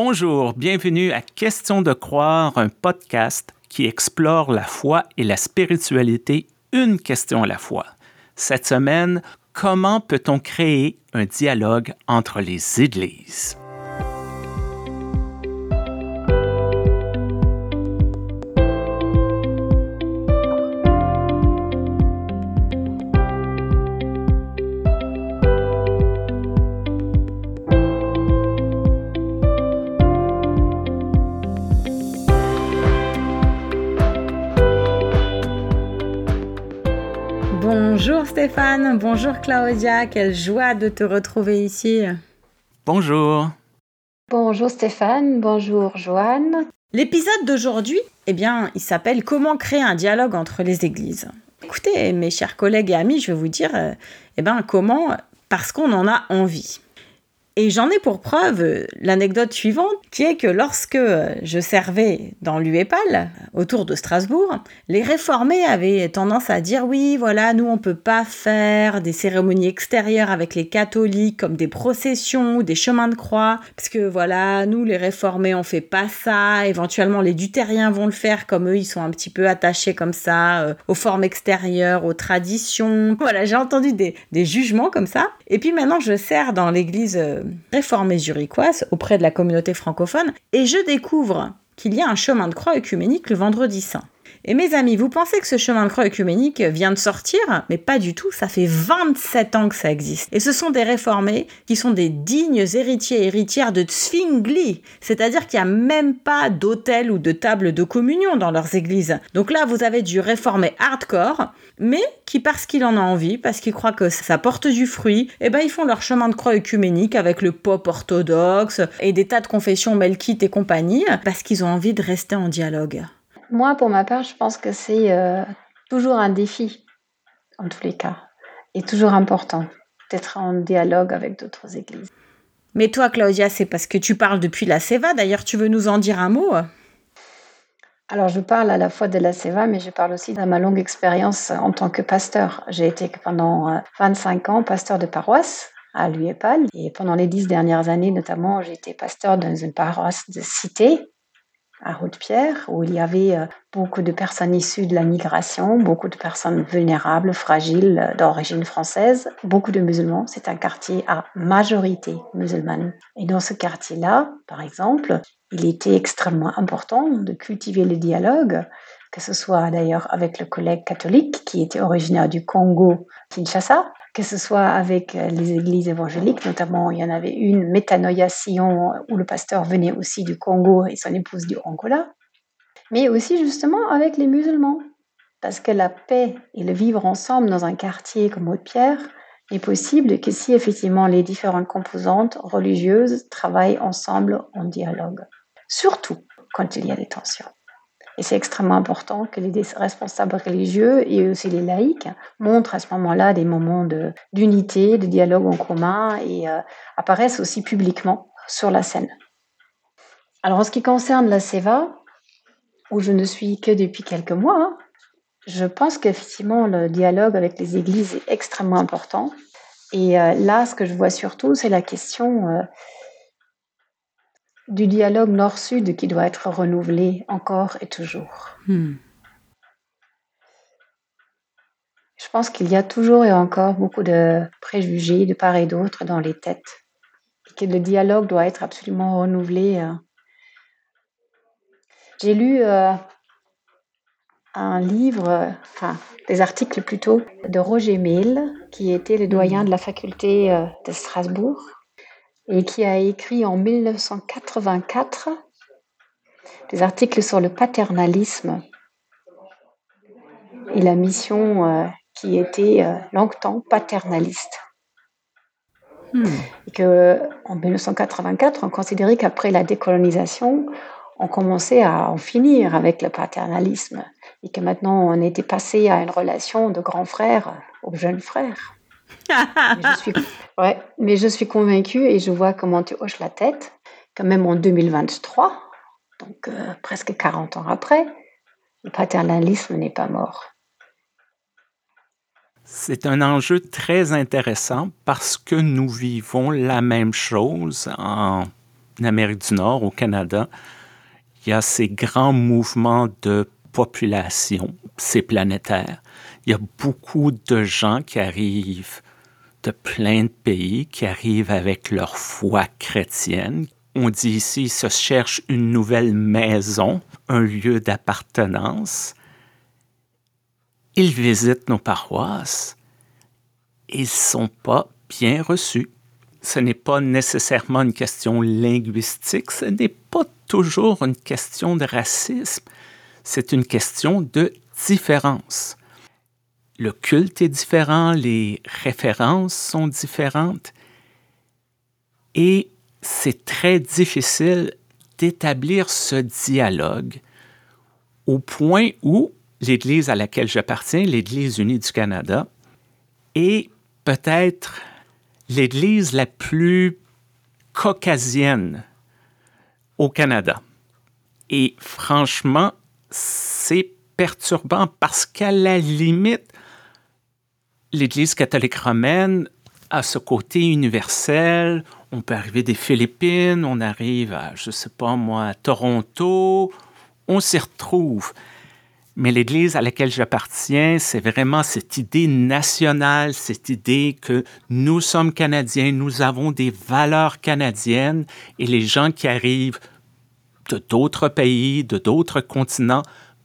Bonjour, bienvenue à Question de croire, un podcast qui explore la foi et la spiritualité une question à la fois. Cette semaine, comment peut-on créer un dialogue entre les églises? Claudia, quelle joie de te retrouver ici. Bonjour. Bonjour Stéphane, bonjour Joanne. L'épisode d'aujourd'hui, eh bien, il s'appelle Comment créer un dialogue entre les églises. Écoutez, mes chers collègues et amis, je vais vous dire, eh bien, comment Parce qu'on en a envie. Et j'en ai pour preuve euh, l'anecdote suivante, qui est que lorsque euh, je servais dans l'UEPAL, autour de Strasbourg, les réformés avaient tendance à dire oui, voilà, nous on peut pas faire des cérémonies extérieures avec les catholiques comme des processions ou des chemins de croix, parce que voilà, nous les réformés on fait pas ça, éventuellement les dutériens vont le faire comme eux ils sont un petit peu attachés comme ça euh, aux formes extérieures, aux traditions. Voilà, j'ai entendu des, des jugements comme ça. Et puis maintenant je sers dans l'église réformée zurichoise auprès de la communauté francophone et je découvre qu'il y a un chemin de croix œcuménique le vendredi saint. Et mes amis, vous pensez que ce chemin de croix œcuménique vient de sortir? Mais pas du tout, ça fait 27 ans que ça existe. Et ce sont des réformés qui sont des dignes héritiers et héritières de Zwingli, c'est-à-dire qu'il n'y a même pas d'hôtel ou de table de communion dans leurs églises. Donc là, vous avez du réformé hardcore, mais qui, parce qu'il en a envie, parce qu'il croit que ça porte du fruit, eh ben ils font leur chemin de croix œcuménique avec le pop orthodoxe et des tas de confessions melkites et compagnie, parce qu'ils ont envie de rester en dialogue. Moi, pour ma part, je pense que c'est euh, toujours un défi, en tous les cas, et toujours important d'être en dialogue avec d'autres églises. Mais toi, Claudia, c'est parce que tu parles depuis la SEVA. D'ailleurs, tu veux nous en dire un mot? Alors, je parle à la fois de la SEVA, mais je parle aussi de ma longue expérience en tant que pasteur. J'ai été pendant 25 euh, ans pasteur de paroisse à l'UEPAL. Et pendant les dix dernières années, notamment, j'ai été pasteur dans une paroisse de cité à Haute-Pierre, où il y avait euh, beaucoup de personnes issues de la migration, beaucoup de personnes vulnérables, fragiles, euh, d'origine française, beaucoup de musulmans. C'est un quartier à majorité musulmane. Et dans ce quartier-là, par exemple, il était extrêmement important de cultiver le dialogue, que ce soit d'ailleurs avec le collègue catholique qui était originaire du Congo, Kinshasa, que ce soit avec euh, les églises évangéliques, notamment il y en avait une, Métanoïa Sion, où le pasteur venait aussi du Congo et son épouse du Angola, mais aussi justement avec les musulmans, parce que la paix et le vivre ensemble dans un quartier comme Haute-Pierre n'est possible que si effectivement les différentes composantes religieuses travaillent ensemble en dialogue, surtout quand il y a des tensions. Et c'est extrêmement important que les responsables religieux et aussi les laïcs montrent à ce moment-là des moments d'unité, de, dialogue en commun et euh, apparaissent aussi publiquement sur la scène. Alors en ce qui concerne la SEVA, où je ne suis que depuis quelques mois, je pense qu'effectivement le dialogue avec les églises est extrêmement important. Et euh, là, ce que je vois surtout, c'est la question euh, du dialogue nord-sud qui doit être renouvelé encore et toujours. Hmm. Je pense qu'il y a toujours et encore beaucoup de préjugés de part et d'autre dans les têtes et que le dialogue doit être absolument renouvelé. Euh. J'ai lu euh, un livre, enfin des articles plutôt, de Roger Mill, qui était le doyen de la faculté euh, de Strasbourg et qui a écrit en 1984 des articles sur le paternalisme et la mission euh, qui était euh, longtemps paternaliste. Hmm. Et que, en 1984, on considérait qu'après la décolonisation, on commençait à en finir avec le paternalisme et que maintenant on était passé à une relation de grand frère au jeune frère mais je suis convaincue et je vois comment tu hoches la tête, quand même en 2023, donc euh, presque 40 ans après, le paternalisme n'est pas mort. C'est un enjeu très intéressant parce que nous vivons la même chose en Amérique du Nord, au Canada, il y a ces grands mouvements de population, c'est planétaire. Il y a beaucoup de gens qui arrivent de plein de pays, qui arrivent avec leur foi chrétienne. On dit ici, ils se cherchent une nouvelle maison, un lieu d'appartenance. Ils visitent nos paroisses. Ils ne sont pas bien reçus. Ce n'est pas nécessairement une question linguistique, ce n'est pas toujours une question de racisme, c'est une question de différence. Le culte est différent, les références sont différentes et c'est très difficile d'établir ce dialogue au point où l'Église à laquelle j'appartiens, l'Église unie du Canada, est peut-être l'Église la plus caucasienne au Canada. Et franchement, c'est perturbant parce qu'à la limite, l'Église catholique romaine a ce côté universel. On peut arriver des Philippines, on arrive à, je ne sais pas moi, à Toronto, on s'y retrouve. Mais l'Église à laquelle j'appartiens, c'est vraiment cette idée nationale, cette idée que nous sommes Canadiens, nous avons des valeurs canadiennes et les gens qui arrivent de d'autres pays, de d'autres continents,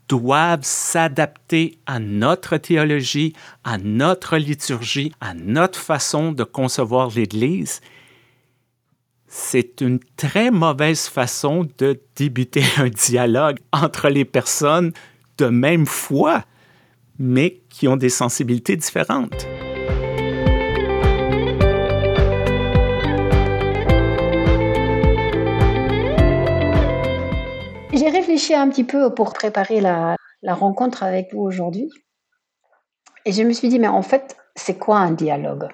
doivent s'adapter à notre théologie, à notre liturgie, à notre façon de concevoir l'Église. C'est une très mauvaise façon de débuter un dialogue entre les personnes de même foi, mais qui ont des sensibilités différentes. J'ai réfléchi un petit peu pour préparer la, rencontre avec vous aujourd'hui. Et je me suis dit, mais en fait, c'est quoi un dialogue?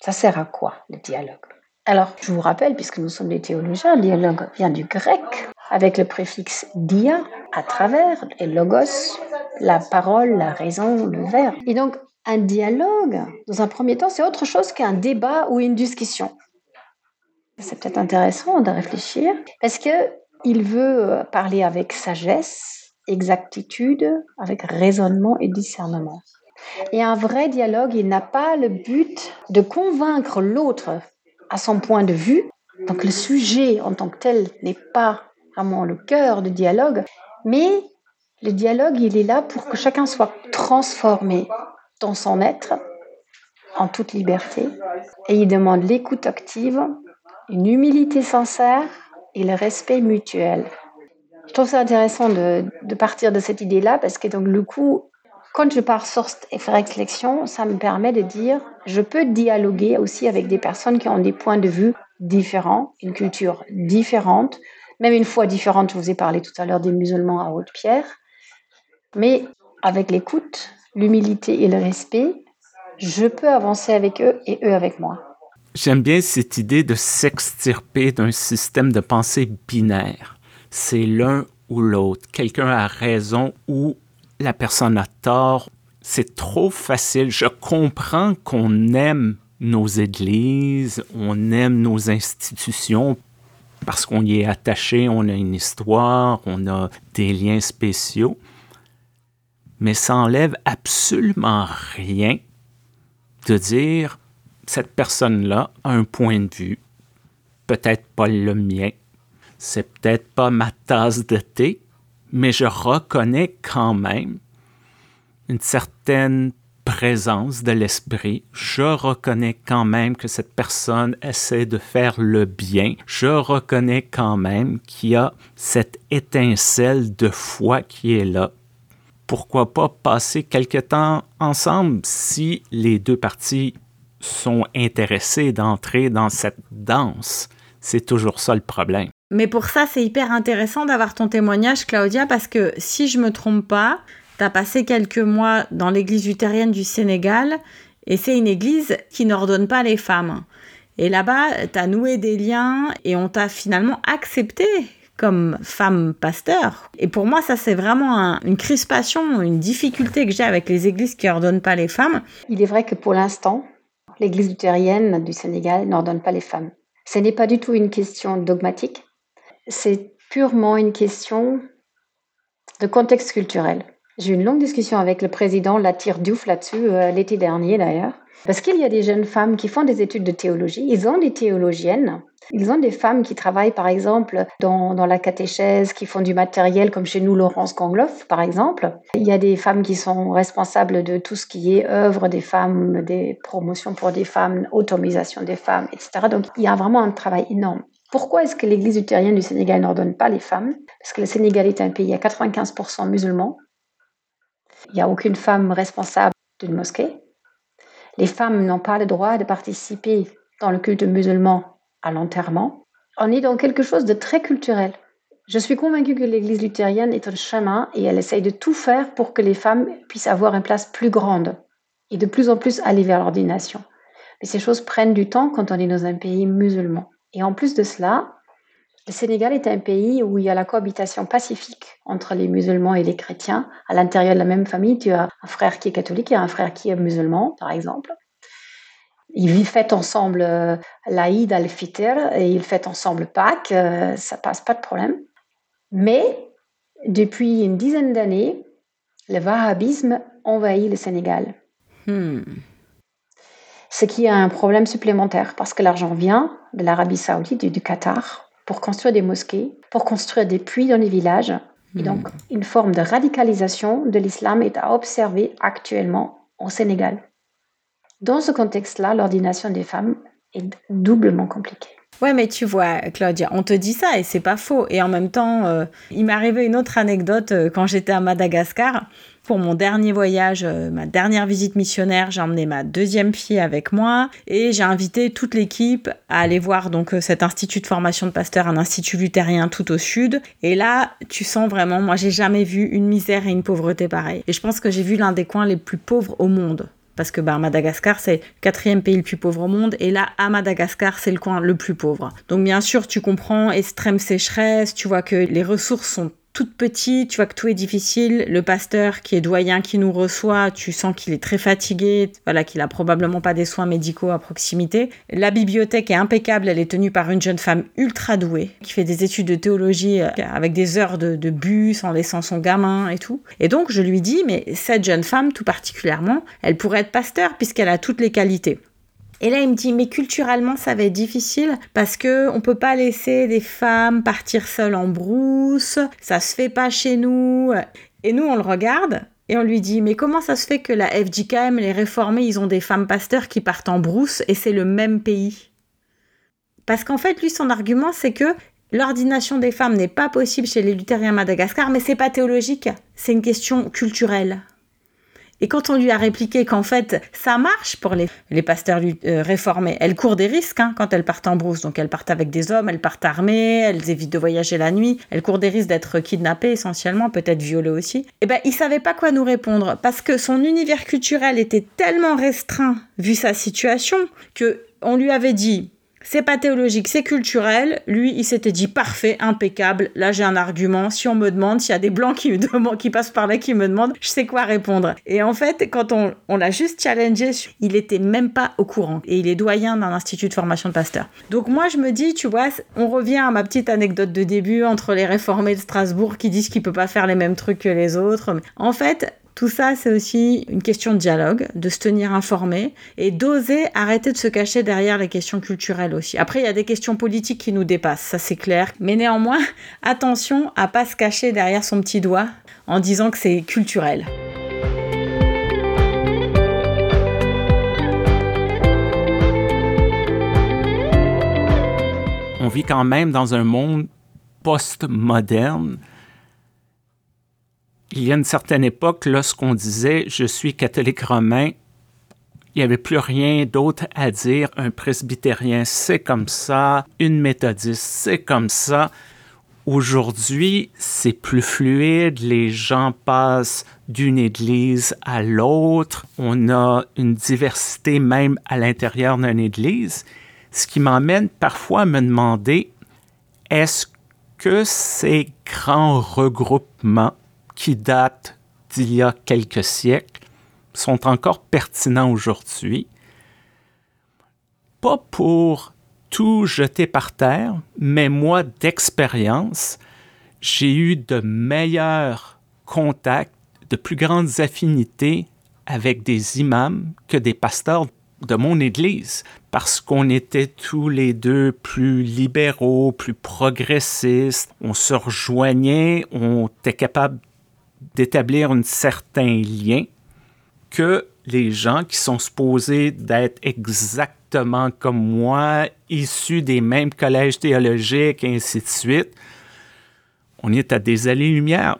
Ça sert à quoi le dialogue? Alors, je vous rappelle, puisque nous sommes des théologiens, dialogue vient du grec avec le préfixe dia, à travers, et logos, la parole, la raison, le verbe. Et donc, un dialogue, dans un premier temps, c'est autre chose qu'un débat ou une discussion. C'est peut-être intéressant de réfléchir, parce que il veut parler avec sagesse, exactitude, avec raisonnement et discernement. Et un vrai dialogue, il n'a pas le but de convaincre l'autre à son point de vue. Donc le sujet en tant que tel n'est pas vraiment le cœur du dialogue, mais le dialogue, il est là pour que chacun soit transformé dans son être, en toute liberté, et il demande l'écoute active, une humilité sincère et le respect mutuel. Je trouve ça intéressant de, partir de cette idée-là parce que donc le coup, quand je pars source et faire réflexion, ça me permet de dire je peux dialoguer aussi avec des personnes qui ont des points de vue différents, une culture différente, même une foi différente. Je vous ai parlé tout à l'heure des musulmans à Haute-Pierre, mais avec l'écoute, l'humilité et le respect, je peux avancer avec eux et eux avec moi. J'aime bien cette idée de s'extirper d'un système de pensée binaire. C'est l'un ou l'autre. Quelqu'un a raison ou la personne a tort. C'est trop facile. Je comprends qu'on aime nos églises, on aime nos institutions parce qu'on y est attaché, on a une histoire, on a des liens spéciaux. Mais ça enlève absolument rien de dire cette personne-là a un point de vue, peut-être pas le mien, c'est peut-être pas ma tasse de thé, mais je reconnais quand même une certaine présence de l'esprit. Je reconnais quand même que cette personne essaie de faire le bien. Je reconnais quand même qu'il y a cette étincelle de foi qui est là. Pourquoi pas passer quelque temps ensemble si les deux parties sont intéressés d'entrer dans cette danse. C'est toujours ça le problème. Mais pour ça, c'est hyper intéressant d'avoir ton témoignage, Claudia, parce que si je me trompe pas, tu as passé quelques mois dans l'église luthérienne du Sénégal, et c'est une église qui n'ordonne pas les femmes. Et là-bas, tu as noué des liens et on t'a finalement accepté comme femme pasteur. Et pour moi, ça, c'est vraiment une crispation, une difficulté que j'ai avec les églises qui ordonnent pas les femmes. Il est vrai que pour l'instant, l'Église luthérienne du Sénégal n'ordonne pas les femmes. Ce n'est pas du tout une question dogmatique, c'est purement une question de contexte culturel. J'ai eu une longue discussion avec le président Latir Diouf là-dessus, euh, l'été dernier d'ailleurs. Parce qu'il y a des jeunes femmes qui font des études de théologie, ils ont des théologiennes, ils ont des femmes qui travaillent par exemple dans, la catéchèse, qui font du matériel comme chez nous Laurence Kongloff par exemple. Il y a des femmes qui sont responsables de tout ce qui est œuvre des femmes, des promotions pour des femmes, automisation des femmes, etc. Donc il y a vraiment un travail énorme. Pourquoi est-ce que l'Église luthérienne du Sénégal n'ordonne pas les femmes? Parce que le Sénégal est un pays à 95% musulmans. Il n'y a aucune femme responsable d'une mosquée. Les femmes n'ont pas le droit de participer dans le culte musulman à l'enterrement. On est dans quelque chose de très culturel. Je suis convaincue que l'Église luthérienne est un chemin et elle essaye de tout faire pour que les femmes puissent avoir une place plus grande et de plus en plus aller vers l'ordination. Mais ces choses prennent du temps quand on est dans un pays musulman. Et en plus de cela, le Sénégal est un pays où il y a la cohabitation pacifique entre les musulmans et les chrétiens. À l'intérieur de la même famille, tu as un frère qui est catholique et un frère qui est musulman, par exemple. Ils fêtent ensemble euh, l'Aïd al-Fitr et ils fêtent ensemble Pâques, euh, ça passe pas de problème. Mais depuis une dizaine d'années, le wahhabisme envahit le Sénégal. Hmm. Ce qui est un problème supplémentaire parce que l'argent vient de l'Arabie saoudite et du Qatar pour construire des mosquées, pour construire des puits dans les villages. Et hmm. donc, une forme de radicalisation de l'islam est à observer actuellement au Sénégal. Dans ce contexte-là, l'ordination des femmes est doublement compliquée. Ouais, mais tu vois, Claudia, on te dit ça et c'est pas faux. Et en même temps, euh, il m'est arrivé une autre anecdote euh, quand j'étais à Madagascar. Pour mon dernier voyage, euh, ma dernière visite missionnaire, j'ai emmené ma deuxième fille avec moi et j'ai invité toute l'équipe à aller voir donc cet institut de formation de pasteur, un institut luthérien tout au sud. Et là, tu sens vraiment, moi, j'ai jamais vu une misère et une pauvreté pareille. Et je pense que j'ai vu l'un des coins les plus pauvres au monde parce que bah, Madagascar, c'est le quatrième pays le plus pauvre au monde, et là, à Madagascar, c'est le coin le plus pauvre. Donc bien sûr, tu comprends, extrême sécheresse, tu vois que les ressources sont toute petite, tu vois que tout est difficile. Le pasteur qui est doyen, qui nous reçoit, tu sens qu'il est très fatigué, voilà, qu'il a probablement pas des soins médicaux à proximité. La bibliothèque est impeccable, elle est tenue par une jeune femme ultra douée, qui fait des études de théologie euh, avec des heures de, de bus en laissant son gamin et tout. Et donc je lui dis, mais cette jeune femme tout particulièrement, elle pourrait être pasteur puisqu'elle a toutes les qualités. Et là, il me dit, mais culturellement, ça va être difficile parce que on peut pas laisser des femmes partir seules en brousse. Ça se fait pas chez nous. Et nous, on le regarde et on lui dit, mais comment ça se fait que la FJKM, les réformés, ils ont des femmes pasteurs qui partent en brousse et c'est le même pays? Parce qu'en fait, lui, son argument, c'est que l'ordination des femmes n'est pas possible chez les luthériens Madagascar, mais c'est pas théologique, c'est une question culturelle. Et quand on lui a répliqué qu'en fait, ça marche pour les, les pasteurs euh, réformés, elles courent des risques hein, quand elles partent en brousse. Donc elles partent avec des hommes, elles partent armées, elles évitent de voyager la nuit, elles courent des risques d'être kidnappées essentiellement, peut-être violées aussi. Eh ben, il savait pas quoi nous répondre parce que son univers culturel était tellement restreint vu sa situation que on lui avait dit c'est pas théologique, c'est culturel. Lui, il s'était dit parfait, impeccable. Là, j'ai un argument. Si on me demande, s'il y a des blancs qui, passent par là qui me demandent, je sais quoi répondre. Et en fait, quand on, on l'a juste challengé, il était même pas au courant. Et il est doyen d'un institut de formation de pasteur. Donc moi, je me dis, tu vois, on revient à ma petite anecdote de début entre les réformés de Strasbourg qui disent qu'il peut pas faire les mêmes trucs que les autres. En fait, tout ça, c'est aussi une question de dialogue, de se tenir informé et d'oser arrêter de se cacher derrière les questions culturelles aussi. Après, il y a des questions politiques qui nous dépassent, ça c'est clair. Mais néanmoins, attention à pas se cacher derrière son petit doigt en disant que c'est culturel. On vit quand même dans un monde post-moderne il y a une certaine époque, lorsqu'on disait je suis catholique romain, il n'y avait plus rien d'autre à dire. Un presbytérien, c'est comme ça. Une méthodiste, c'est comme ça. Aujourd'hui, c'est plus fluide. Les gens passent d'une église à l'autre. On a une diversité même à l'intérieur d'une église. Ce qui m'emmène parfois à me demander, est-ce que ces grands regroupements qui datent d'il y a quelques siècles sont encore pertinents aujourd'hui, pas pour tout jeter par terre, mais moi, d'expérience, j'ai eu de meilleurs contacts, de plus grandes affinités avec des imams que des pasteurs de mon Église, parce qu'on était tous les deux plus libéraux, plus progressistes, on se rejoignait, on était capable d'établir un certain lien que les gens qui sont supposés d'être exactement comme moi, issus des mêmes collèges théologiques et ainsi de suite, on est à des allées-lumière.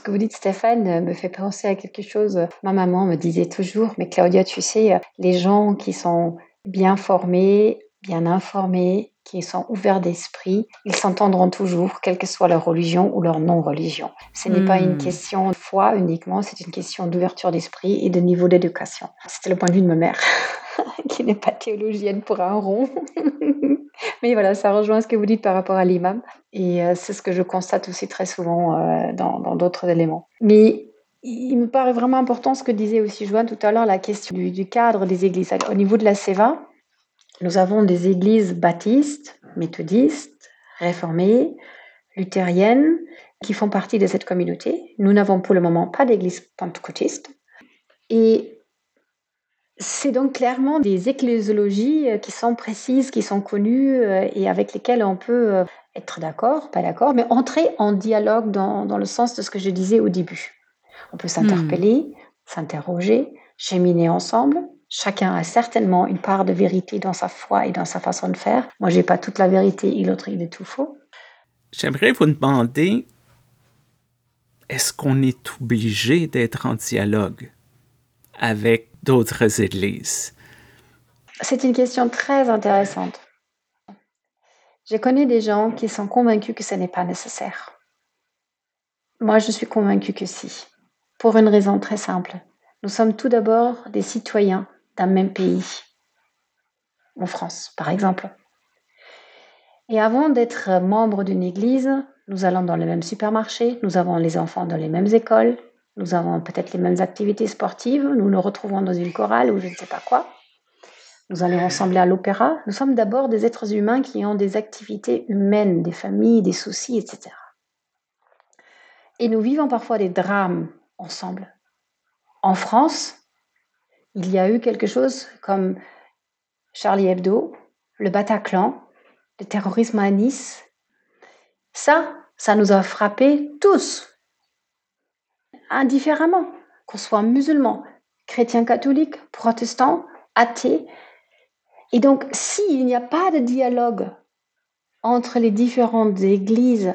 Ce que vous dites, Stéphane, me fait penser à quelque chose. Ma maman me disait toujours, mais Claudia, tu sais, les gens qui sont bien formés, bien informés, qui sont ouverts d'esprit, ils s'entendront toujours, quelle que soit leur religion ou leur non-religion. Ce n'est pas une hmm. question de foi uniquement, c'est une question d'ouverture d'esprit et de niveau d'éducation. C'était le point de vue de ma mère, qui n'est pas théologienne pour un rond. Mais voilà, ça rejoint ce que vous dites par rapport à l'imam. Et euh, c'est ce que je constate aussi très souvent euh, dans d'autres éléments. Mais il me paraît vraiment important ce que disait aussi Joanne tout à l'heure, la question du, du cadre des églises. Au niveau de la SEVA, nous avons des églises baptistes, méthodistes, réformées, luthériennes, qui font partie de cette communauté. Nous n'avons pour le moment pas d'église pentecôtiste. Et c'est donc clairement des ecclésiologies qui sont précises, qui sont connues euh, et avec lesquelles on peut euh, être d'accord, pas d'accord, mais entrer en dialogue dans, dans, le sens de ce que je disais au début. On peut s'interpeller, hmm. s'interroger, cheminer ensemble, Chacun a certainement une part de vérité dans sa foi et dans sa façon de faire. Moi, j'ai pas toute la vérité et l'autre, il est tout faux. J'aimerais vous demander, est-ce qu'on est obligé d'être en dialogue avec d'autres églises? C'est une question très intéressante. Je connais des gens qui sont convaincus que ce n'est pas nécessaire. Moi, je suis convaincue que si, pour une raison très simple. Nous sommes tout d'abord des citoyens d'un même pays, en France par exemple. Et avant d'être membre d'une église, nous allons dans le même supermarché, nous avons les enfants dans les mêmes écoles, nous avons peut-être les mêmes activités sportives, nous nous retrouvons dans une chorale ou je ne sais pas quoi. Nous allons ensemble à l'opéra. Nous sommes d'abord des êtres humains qui ont des activités humaines, des familles, des soucis, etc. Et nous vivons parfois des drames ensemble. En France, il y a eu quelque chose comme Charlie Hebdo, le Bataclan, le terrorisme à Nice. Ça, ça nous a frappés tous, indifféremment, qu'on soit musulman, chrétien catholique, protestant, athée. Et donc, s'il n'y a pas de dialogue entre les différentes églises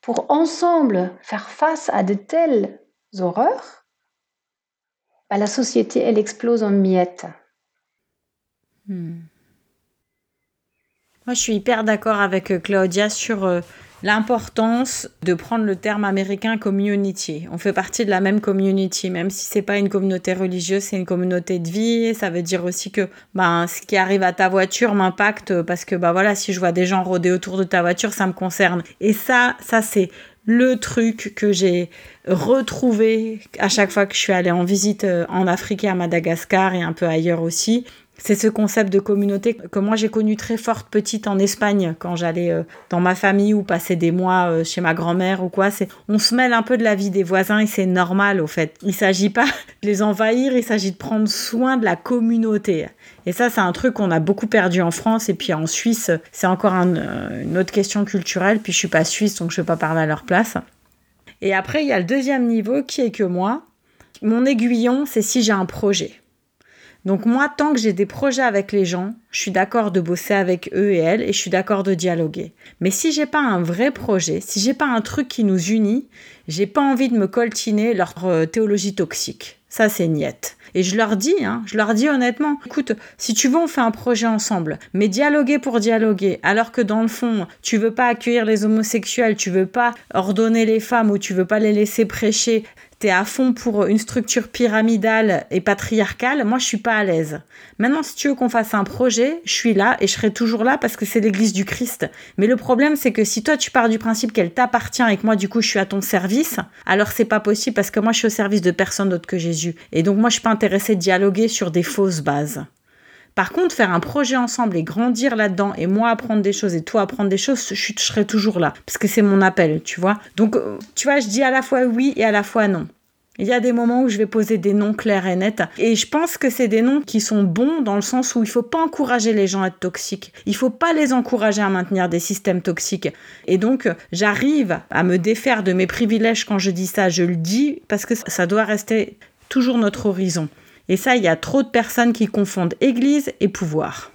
pour ensemble faire face à de telles horreurs, bah, la société, elle explose en miettes. Hmm. Moi, je suis hyper d'accord avec euh, Claudia sur euh, l'importance de prendre le terme américain community. On fait partie de la même community, même si c'est pas une communauté religieuse, c'est une communauté de vie. Ça veut dire aussi que bah, ce qui arrive à ta voiture m'impacte parce que bah voilà, si je vois des gens rôder autour de ta voiture, ça me concerne. Et ça, ça c'est le truc que j'ai retrouvé à chaque fois que je suis allée en visite euh, en Afrique et à Madagascar et un peu ailleurs aussi. C'est ce concept de communauté que moi j'ai connu très forte petite en Espagne quand j'allais euh, dans ma famille ou passer des mois euh, chez ma grand-mère ou quoi. On se mêle un peu de la vie des voisins et c'est normal au fait. Il s'agit pas de les envahir, il s'agit de prendre soin de la communauté. Et ça c'est un truc qu'on a beaucoup perdu en France et puis en Suisse c'est encore une autre question culturelle. Puis je suis pas suisse donc je vais pas parler à leur place. Et après, il y a le deuxième niveau qui est que moi, mon aiguillon, c'est si j'ai un projet. Donc moi, tant que j'ai des projets avec les gens, je suis d'accord de bosser avec eux et elles et je suis d'accord de dialoguer. Mais si j'ai pas un vrai projet, si j'ai pas un truc qui nous unit, j'ai pas envie de me coltiner leur euh, théologie toxique. Ça, c'est niette. Et je leur dis, hein, je leur dis honnêtement, écoute, si tu veux, on fait un projet ensemble, mais dialoguer pour dialoguer, alors que dans le fond, tu veux pas accueillir les homosexuels, tu veux pas ordonner les femmes ou tu veux pas les laisser prêcher, tu es à fond pour une structure pyramidale et patriarcale, moi je suis pas à l'aise. Maintenant, si tu veux qu'on fasse un projet, je suis là et je serai toujours là parce que c'est l'église du Christ. Mais le problème, c'est que si toi tu pars du principe qu'elle t'appartient et que moi du coup je suis à ton service, alors c'est pas possible parce que moi je suis au service de personne d'autre que Jésus. Et donc moi je suis pas intéressée de dialoguer sur des fausses bases. Par contre, faire un projet ensemble et grandir là-dedans, et moi apprendre des choses et toi apprendre des choses, je, serai toujours là, parce que c'est mon appel, tu vois. Donc, euh, tu vois, je dis à la fois oui et à la fois non. Il y a des moments où je vais poser des noms clairs et nets. Et je pense que c'est des noms qui sont bons dans le sens où il faut pas encourager les gens à être toxiques. Il faut pas les encourager à maintenir des systèmes toxiques. Et donc, j'arrive à me défaire de mes privilèges quand je dis ça. Je le dis parce que ça doit rester toujours notre horizon. Et ça, il y a trop de personnes qui confondent église et pouvoir.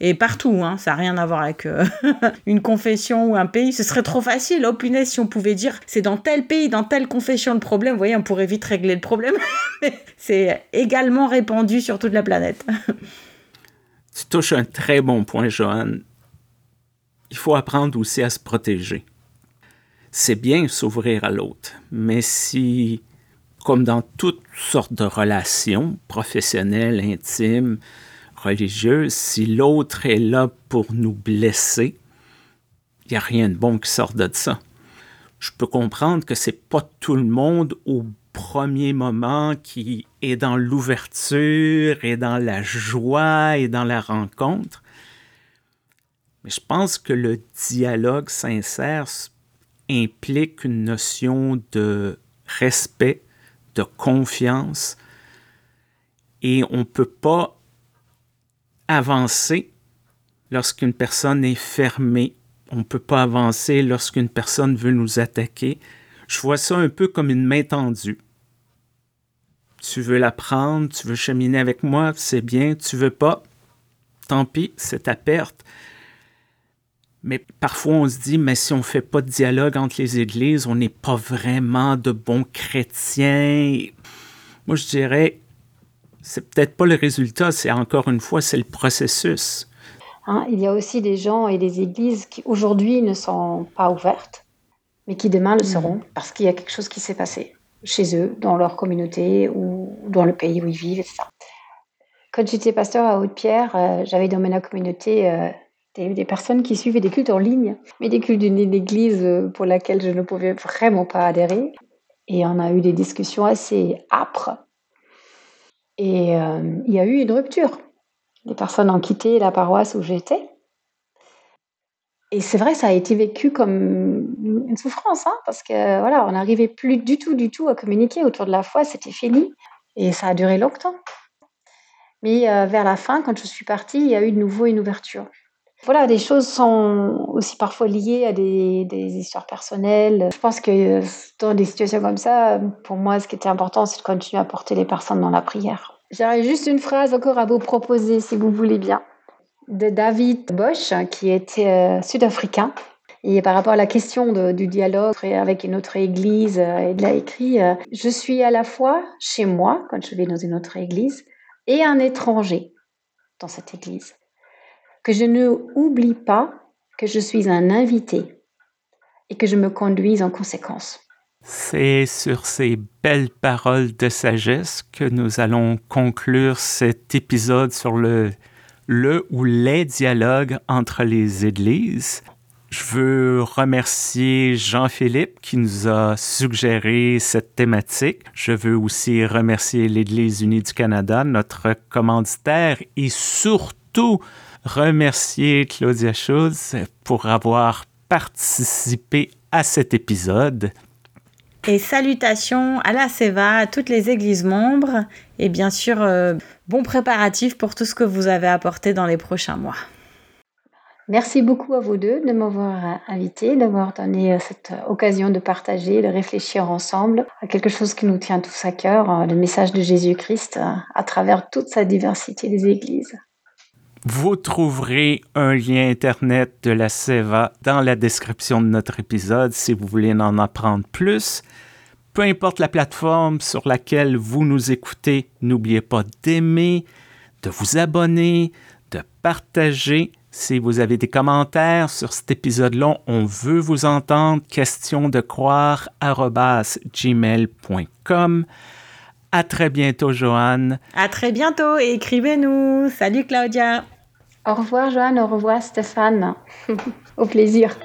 Et partout, hein, ça n'a rien à voir avec euh, une confession ou un pays. Ce serait trop facile. Oh punaise, si on pouvait dire c'est dans tel pays, dans telle confession le problème, vous voyez, on pourrait vite régler le problème. c'est également répandu sur toute la planète. tu touches un très bon point, Joanne. Il faut apprendre aussi à se protéger. C'est bien s'ouvrir à l'autre, mais si, comme dans toutes sortes de relations professionnelles, intimes, religieuse, si l'autre est là pour nous blesser, il n'y a rien de bon qui sort de ça. Je peux comprendre que c'est pas tout le monde au premier moment qui est dans l'ouverture et dans la joie et dans la rencontre. Mais je pense que le dialogue sincère implique une notion de respect, de confiance, et on ne peut pas avancer lorsqu'une personne est fermée. On ne peut pas avancer lorsqu'une personne veut nous attaquer. Je vois ça un peu comme une main tendue. Tu veux la prendre, tu veux cheminer avec moi, c'est bien. Tu veux pas, tant pis, c'est ta perte. Mais parfois, on se dit, mais si on ne fait pas de dialogue entre les églises, on n'est pas vraiment de bons chrétiens. Moi, je dirais, c'est peut-être pas le résultat, c'est encore une fois, c'est le processus. Hein, il y a aussi des gens et des églises qui aujourd'hui ne sont pas ouvertes, mais qui demain le mm. seront parce qu'il y a quelque chose qui s'est passé chez eux, dans leur communauté ou dans le pays où ils vivent, etc. Quand j'étais pasteur à Haute-Pierre, euh, j'avais dans ma communauté euh, des, des, personnes qui suivaient des cultes en ligne, mais des cultes d'une église euh, pour laquelle je ne pouvais vraiment pas adhérer. Et on a eu des discussions assez âpres et euh, il y a eu une rupture. Les personnes ont quitté la paroisse où j'étais. Et c'est vrai, ça a été vécu comme une souffrance, hein, parce que voilà, on n'arrivait plus du tout, du tout à communiquer autour de la foi, c'était fini. Et ça a duré longtemps. Mais euh, vers la fin, quand je suis partie, il y a eu de nouveau une ouverture. Voilà, des choses sont aussi parfois liées à des, histoires personnelles. Je pense que dans des situations comme ça, pour moi, ce qui était important, c'est de continuer à porter les personnes dans la prière. J'aurais juste une phrase encore à vous proposer, si vous voulez bien, de David Bosch, qui était euh, sud-africain. Et par rapport à la question du dialogue avec une autre église, euh, il a écrit euh, Je suis à la fois chez moi, quand je vais dans une autre église, et un étranger dans cette église que je ne oublie pas que je suis un invité et que je me conduise en conséquence. C'est sur ces belles paroles de sagesse que nous allons conclure cet épisode sur le, le ou les dialogues entre les églises. Je veux remercier Jean-Philippe qui nous a suggéré cette thématique. Je veux aussi remercier l'Église unie du Canada, notre commanditaire, et surtout remercier Claudia Schultz pour avoir participé à cet épisode. Et salutations à la SEVA, à toutes les églises membres, et bien sûr, euh, bon préparatif pour tout ce que vous avez apporté dans les prochains mois. Merci beaucoup à vous deux de m'avoir invité, d'avoir donné euh, cette occasion de partager, de réfléchir ensemble à quelque chose qui nous tient tous à cœur, euh, le message de Jésus-Christ à travers toute sa diversité des églises. Vous trouverez un lien Internet de la SEVA dans la description de notre épisode si vous voulez en apprendre plus. Peu importe la plateforme sur laquelle vous nous écoutez, n'oubliez pas d'aimer, de vous abonner, de partager. Si vous avez des commentaires sur cet épisode-là, on veut vous entendre. Question de croire gmail.com. À très bientôt, Joanne. À très bientôt et écrivez-nous. Salut, Claudia. Au revoir, Joanne. Au revoir, Stéphane. Au plaisir.